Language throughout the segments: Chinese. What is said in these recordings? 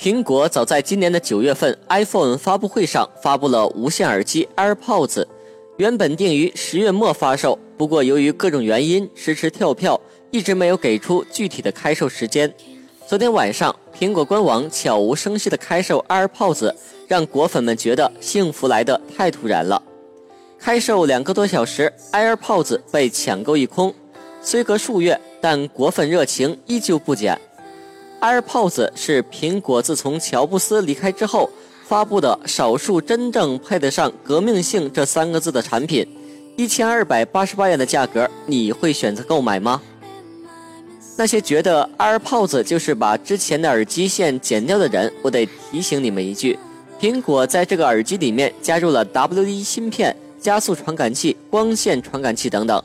苹果早在今年的九月份 iPhone 发布会上发布了无线耳机 AirPods，原本定于十月末发售，不过由于各种原因迟迟跳票，一直没有给出具体的开售时间。昨天晚上，苹果官网悄无声息的开售 AirPods，让果粉们觉得幸福来得太突然了。开售两个多小时，AirPods 被抢购一空。虽隔数月，但果粉热情依旧不减。AirPods 是苹果自从乔布斯离开之后发布的少数真正配得上“革命性”这三个字的产品。一千二百八十八元的价格，你会选择购买吗？那些觉得 AirPods 就是把之前的耳机线剪掉的人，我得提醒你们一句：苹果在这个耳机里面加入了 W1 芯片、加速传感器、光线传感器等等。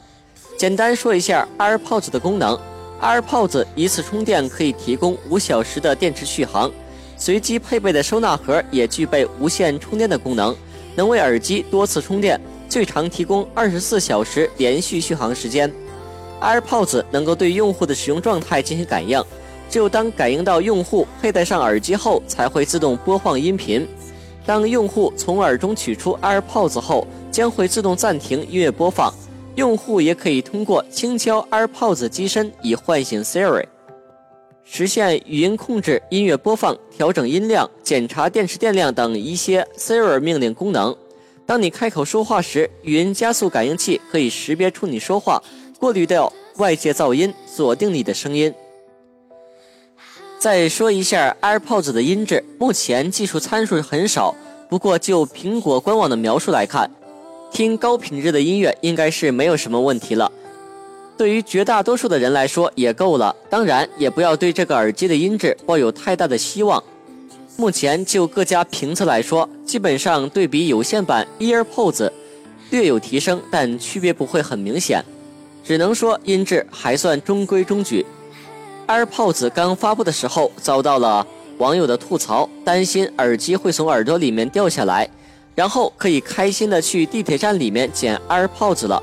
简单说一下 AirPods 的功能。AirPods 一次充电可以提供五小时的电池续航，随机配备的收纳盒也具备无线充电的功能，能为耳机多次充电，最长提供二十四小时连续续航时间。AirPods 能够对用户的使用状态进行感应，只有当感应到用户佩戴上耳机后，才会自动播放音频。当用户从耳中取出 AirPods 后，将会自动暂停音乐播放。用户也可以通过轻敲 AirPods 机身以唤醒 Siri，实现语音控制音乐播放、调整音量、检查电池电量等一些 Siri 命令功能。当你开口说话时，语音加速感应器可以识别出你说话，过滤掉外界噪音，锁定你的声音。再说一下 AirPods 的音质，目前技术参数很少，不过就苹果官网的描述来看。听高品质的音乐应该是没有什么问题了，对于绝大多数的人来说也够了。当然，也不要对这个耳机的音质抱有太大的希望。目前就各家评测来说，基本上对比有线版 EarPods 略有提升，但区别不会很明显，只能说音质还算中规中矩。AirPods 刚发布的时候遭到了网友的吐槽，担心耳机会从耳朵里面掉下来。然后可以开心的去地铁站里面捡 AirPods 了，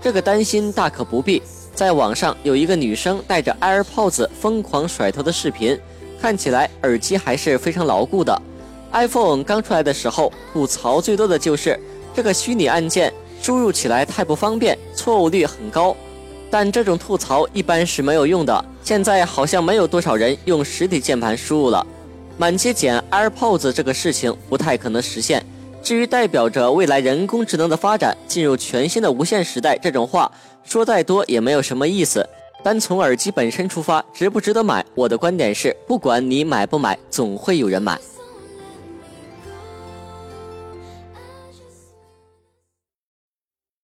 这个担心大可不必。在网上有一个女生带着 AirPods 疯狂甩头的视频，看起来耳机还是非常牢固的。iPhone 刚出来的时候，吐槽最多的就是这个虚拟按键输入起来太不方便，错误率很高。但这种吐槽一般是没有用的。现在好像没有多少人用实体键盘输入了，满街捡 AirPods 这个事情不太可能实现。至于代表着未来人工智能的发展进入全新的无线时代这种话，说再多也没有什么意思。单从耳机本身出发，值不值得买？我的观点是，不管你买不买，总会有人买。